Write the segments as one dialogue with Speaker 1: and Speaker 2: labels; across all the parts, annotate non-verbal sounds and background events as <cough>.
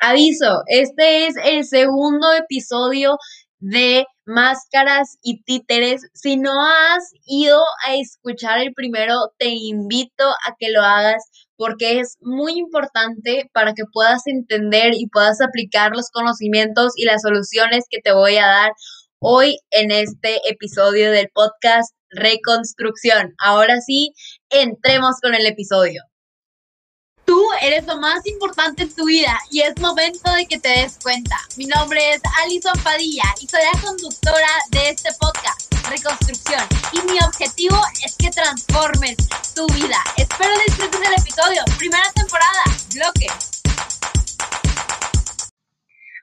Speaker 1: Aviso, este es el segundo episodio de Máscaras y Títeres. Si no has ido a escuchar el primero, te invito a que lo hagas porque es muy importante para que puedas entender y puedas aplicar los conocimientos y las soluciones que te voy a dar hoy en este episodio del podcast Reconstrucción. Ahora sí, entremos con el episodio. Tú eres lo más importante en tu vida y es momento de que te des cuenta. Mi nombre es Alison Padilla y soy la conductora de este podcast, Reconstrucción. Y mi objetivo es que transformes tu vida. Espero disfrutes del episodio. Primera temporada, bloque.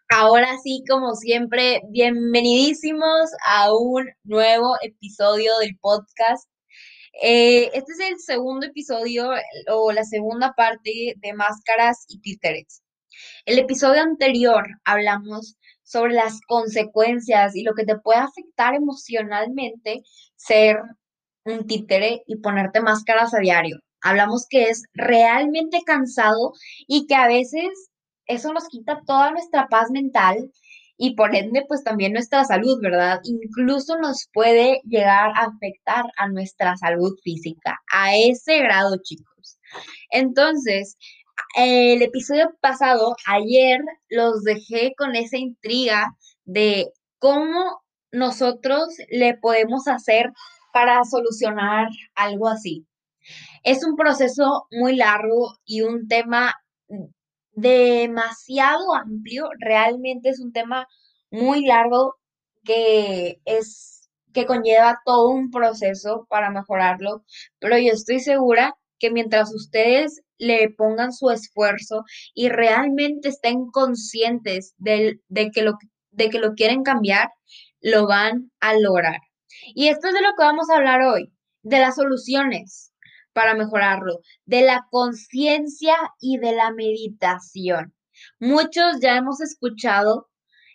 Speaker 1: Ahora sí, como siempre, bienvenidísimos a un nuevo episodio del podcast eh, este es el segundo episodio o la segunda parte de Máscaras y Títeres. El episodio anterior hablamos sobre las consecuencias y lo que te puede afectar emocionalmente ser un títere y ponerte máscaras a diario. Hablamos que es realmente cansado y que a veces eso nos quita toda nuestra paz mental y por ende pues también nuestra salud, ¿verdad? Incluso nos puede llegar a afectar a nuestra salud física, a ese grado, chicos. Entonces, el episodio pasado, ayer, los dejé con esa intriga de cómo nosotros le podemos hacer para solucionar algo así. Es un proceso muy largo y un tema demasiado amplio, realmente es un tema muy largo que es que conlleva todo un proceso para mejorarlo, pero yo estoy segura que mientras ustedes le pongan su esfuerzo y realmente estén conscientes de, que lo, de que lo quieren cambiar, lo van a lograr. Y esto es de lo que vamos a hablar hoy, de las soluciones, para mejorarlo, de la conciencia y de la meditación. Muchos ya hemos escuchado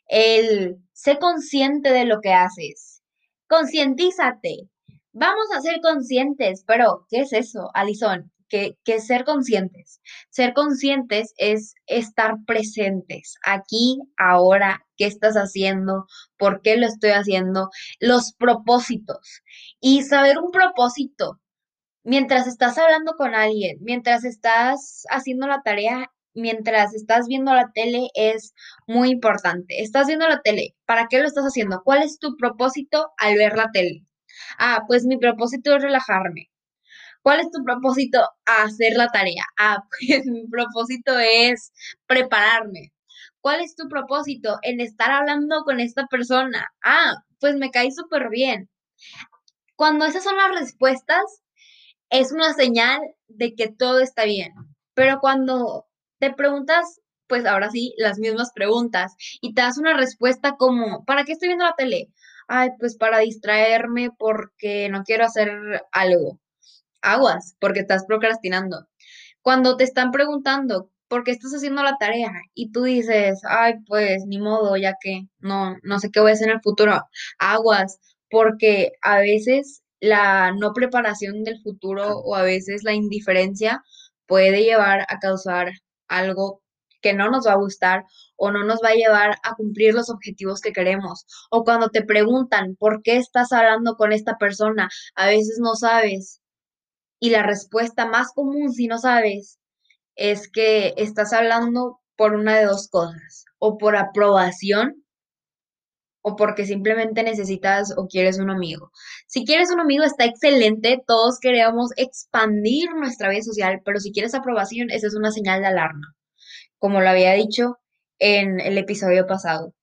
Speaker 1: el sé consciente de lo que haces. Concientízate. Vamos a ser conscientes, pero ¿qué es eso, Alison? ¿Qué, ¿Qué es ser conscientes? Ser conscientes es estar presentes aquí, ahora, qué estás haciendo, por qué lo estoy haciendo, los propósitos. Y saber un propósito mientras estás hablando con alguien, mientras estás haciendo la tarea, mientras estás viendo la tele, es muy importante. Estás viendo la tele, ¿para qué lo estás haciendo? ¿Cuál es tu propósito al ver la tele? Ah, pues mi propósito es relajarme. ¿Cuál es tu propósito a hacer la tarea? Ah, <laughs> pues mi propósito es prepararme. ¿Cuál es tu propósito en estar hablando con esta persona? Ah, pues me caí súper bien. Cuando esas son las respuestas, es una señal de que todo está bien. Pero cuando te preguntas, pues ahora sí, las mismas preguntas y te das una respuesta como, ¿para qué estoy viendo la tele? Ay, pues para distraerme porque no quiero hacer algo. Aguas, porque estás procrastinando. Cuando te están preguntando, ¿por qué estás haciendo la tarea? Y tú dices, ay, pues ni modo, ya que no, no sé qué voy a hacer en el futuro. Aguas, porque a veces la no preparación del futuro o a veces la indiferencia puede llevar a causar algo que no nos va a gustar o no nos va a llevar a cumplir los objetivos que queremos. O cuando te preguntan por qué estás hablando con esta persona, a veces no sabes. Y la respuesta más común si no sabes es que estás hablando por una de dos cosas, o por aprobación o porque simplemente necesitas o quieres un amigo. Si quieres un amigo está excelente, todos queremos expandir nuestra vida social, pero si quieres aprobación, esa es una señal de alarma, como lo había dicho en el episodio pasado.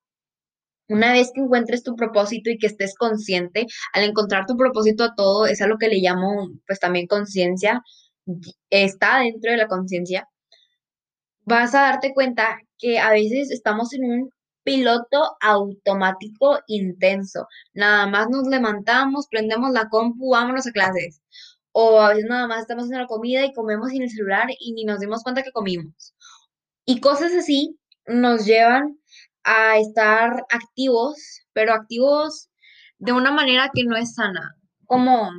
Speaker 1: Una vez que encuentres tu propósito y que estés consciente, al encontrar tu propósito a todo, es a lo que le llamo pues también conciencia, está dentro de la conciencia, vas a darte cuenta que a veces estamos en un piloto automático intenso. Nada más nos levantamos, prendemos la compu, vámonos a clases. O a veces nada más estamos haciendo la comida y comemos sin el celular y ni nos dimos cuenta que comimos. Y cosas así nos llevan a estar activos, pero activos de una manera que no es sana, como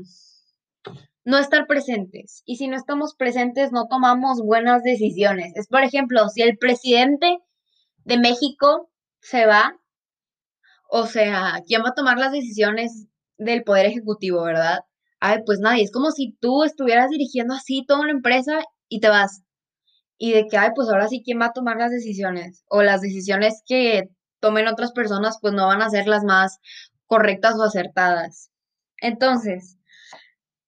Speaker 1: no estar presentes. Y si no estamos presentes, no tomamos buenas decisiones. Es, por ejemplo, si el presidente de México se va, o sea, ¿quién va a tomar las decisiones del Poder Ejecutivo, verdad? Ay, pues nadie, es como si tú estuvieras dirigiendo así toda una empresa y te vas. Y de que, ay, pues ahora sí, ¿quién va a tomar las decisiones? O las decisiones que tomen otras personas, pues no van a ser las más correctas o acertadas. Entonces,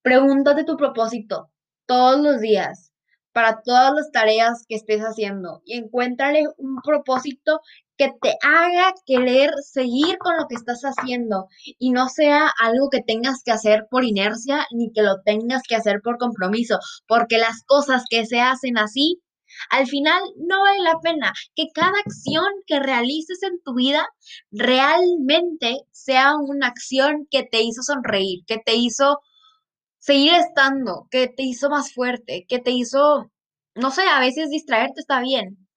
Speaker 1: pregúntate tu propósito todos los días para todas las tareas que estés haciendo y encuéntrale un propósito que te haga querer seguir con lo que estás haciendo y no sea algo que tengas que hacer por inercia ni que lo tengas que hacer por compromiso, porque las cosas que se hacen así, al final no vale la pena que cada acción que realices en tu vida realmente sea una acción que te hizo sonreír, que te hizo seguir estando, que te hizo más fuerte, que te hizo, no sé, a veces distraerte está bien,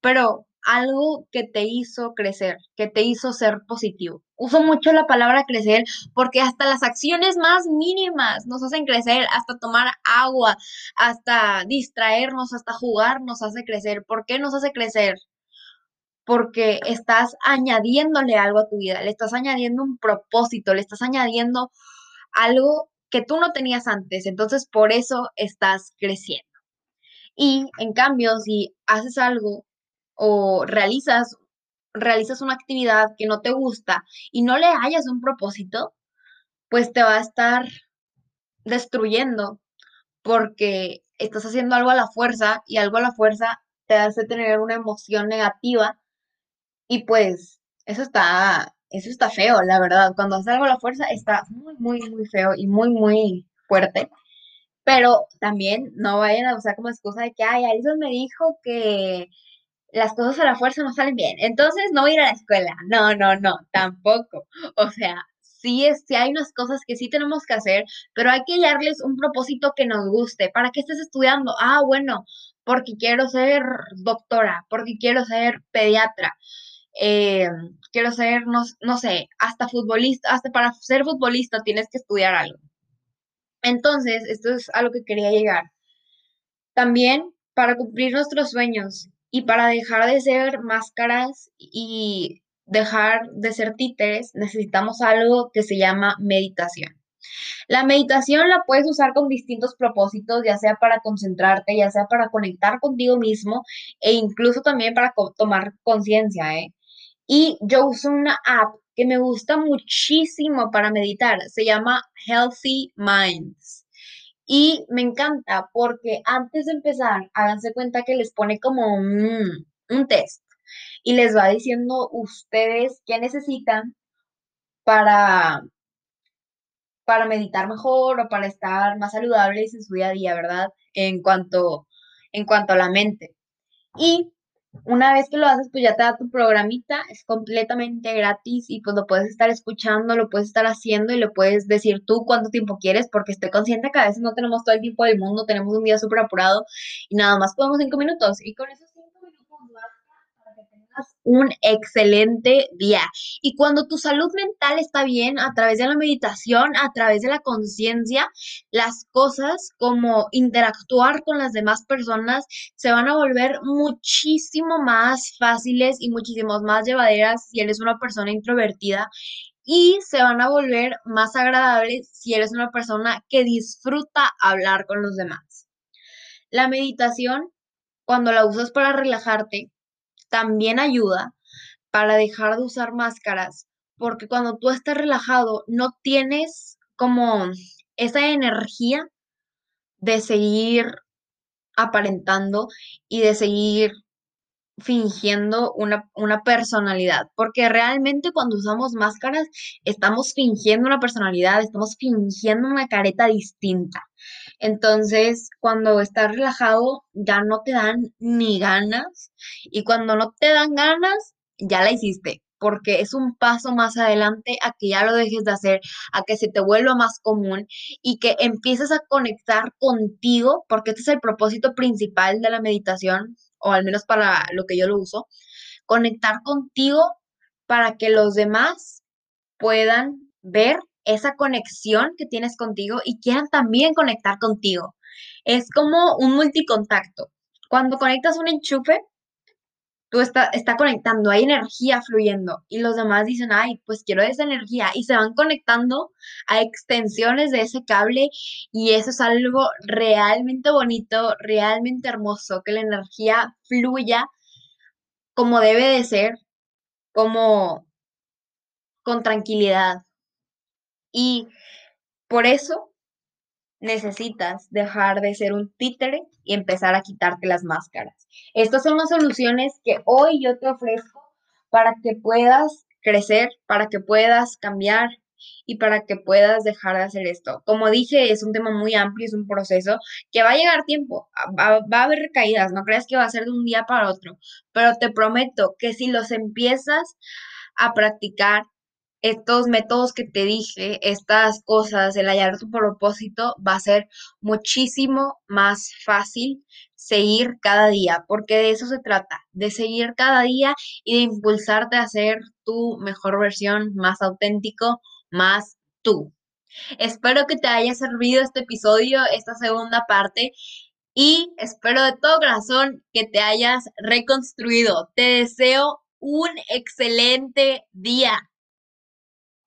Speaker 1: pero algo que te hizo crecer, que te hizo ser positivo. Uso mucho la palabra crecer porque hasta las acciones más mínimas nos hacen crecer, hasta tomar agua, hasta distraernos, hasta jugar nos hace crecer. ¿Por qué nos hace crecer? Porque estás añadiéndole algo a tu vida, le estás añadiendo un propósito, le estás añadiendo algo que tú no tenías antes. Entonces, por eso estás creciendo. Y en cambio, si haces algo o realizas, realizas una actividad que no te gusta y no le hayas un propósito, pues te va a estar destruyendo porque estás haciendo algo a la fuerza y algo a la fuerza te hace tener una emoción negativa y pues eso está, eso está feo, la verdad. Cuando haces algo a la fuerza está muy, muy, muy feo y muy, muy fuerte. Pero también no vayan a usar como excusa de que, ay, Alison me dijo que las cosas a la fuerza no salen bien. Entonces no ir a la escuela. No, no, no, tampoco. O sea, sí, es, sí hay unas cosas que sí tenemos que hacer, pero hay que darles un propósito que nos guste. ¿Para qué estés estudiando? Ah, bueno, porque quiero ser doctora, porque quiero ser pediatra. Eh, quiero ser, no, no sé, hasta futbolista, hasta para ser futbolista tienes que estudiar algo. Entonces, esto es a lo que quería llegar. También para cumplir nuestros sueños y para dejar de ser máscaras y dejar de ser títeres, necesitamos algo que se llama meditación. La meditación la puedes usar con distintos propósitos, ya sea para concentrarte, ya sea para conectar contigo mismo e incluso también para tomar conciencia. ¿eh? Y yo uso una app que me gusta muchísimo para meditar, se llama Healthy Minds. Y me encanta porque antes de empezar, háganse cuenta que les pone como un, un test y les va diciendo ustedes qué necesitan para, para meditar mejor o para estar más saludables en su día a día, ¿verdad? En cuanto, en cuanto a la mente. Y una vez que lo haces, pues ya te da tu programita, es completamente gratis y pues lo puedes estar escuchando, lo puedes estar haciendo y lo puedes decir tú cuánto tiempo quieres, porque estoy consciente que a veces no tenemos todo el tiempo del mundo, tenemos un día súper apurado y nada más podemos cinco minutos. Y con esos cinco minutos para que tengas un excelente día. Y cuando tu salud mental está bien, a través de la meditación, a través de la conciencia, las cosas como interactuar con las demás personas se van a volver muchísimo más fáciles y muchísimo más llevaderas si eres una persona introvertida y se van a volver más agradables si eres una persona que disfruta hablar con los demás. La meditación, cuando la usas para relajarte, también ayuda para dejar de usar máscaras, porque cuando tú estás relajado no tienes como esa energía de seguir aparentando y de seguir fingiendo una, una, personalidad, porque realmente cuando usamos máscaras estamos fingiendo una personalidad, estamos fingiendo una careta distinta. Entonces, cuando estás relajado, ya no te dan ni ganas, y cuando no te dan ganas, ya la hiciste porque es un paso más adelante a que ya lo dejes de hacer, a que se te vuelva más común y que empieces a conectar contigo, porque este es el propósito principal de la meditación, o al menos para lo que yo lo uso, conectar contigo para que los demás puedan ver esa conexión que tienes contigo y quieran también conectar contigo. Es como un multicontacto. Cuando conectas un enchufe, tú está, está conectando, hay energía fluyendo y los demás dicen, ay, pues quiero esa energía y se van conectando a extensiones de ese cable y eso es algo realmente bonito, realmente hermoso, que la energía fluya como debe de ser, como con tranquilidad. Y por eso necesitas dejar de ser un títere y empezar a quitarte las máscaras. Estas son las soluciones que hoy yo te ofrezco para que puedas crecer, para que puedas cambiar y para que puedas dejar de hacer esto. Como dije, es un tema muy amplio, es un proceso que va a llegar tiempo, va, va a haber recaídas, no creas que va a ser de un día para otro, pero te prometo que si los empiezas a practicar estos métodos que te dije, estas cosas, el hallar tu propósito, va a ser muchísimo más fácil seguir cada día, porque de eso se trata, de seguir cada día y de impulsarte a ser tu mejor versión, más auténtico, más tú. Espero que te haya servido este episodio, esta segunda parte, y espero de todo corazón que te hayas reconstruido. Te deseo un excelente día.